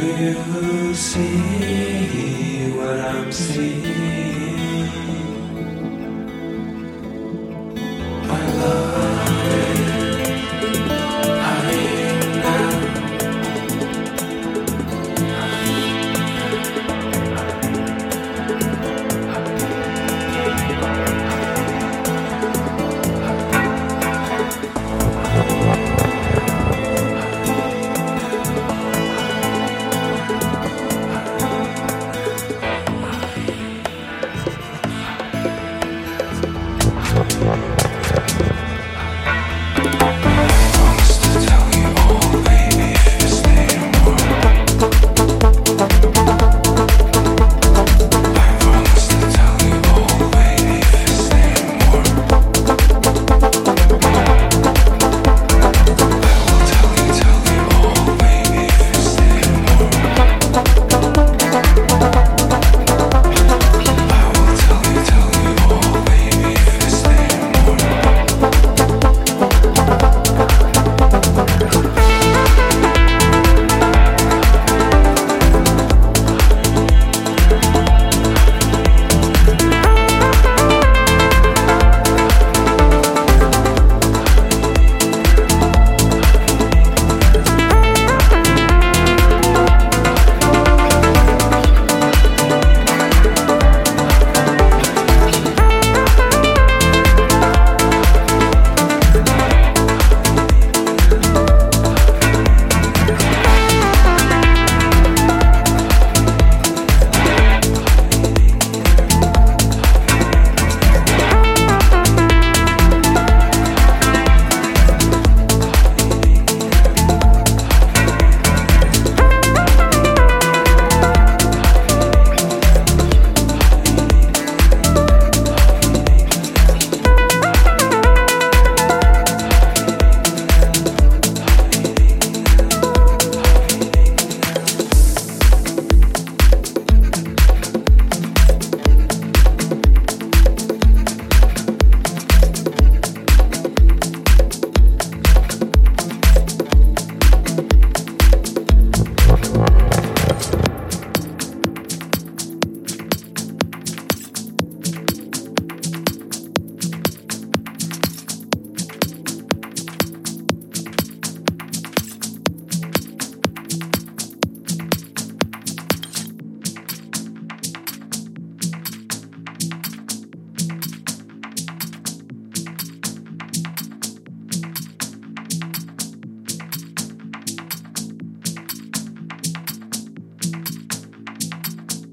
Do you see what I'm seeing?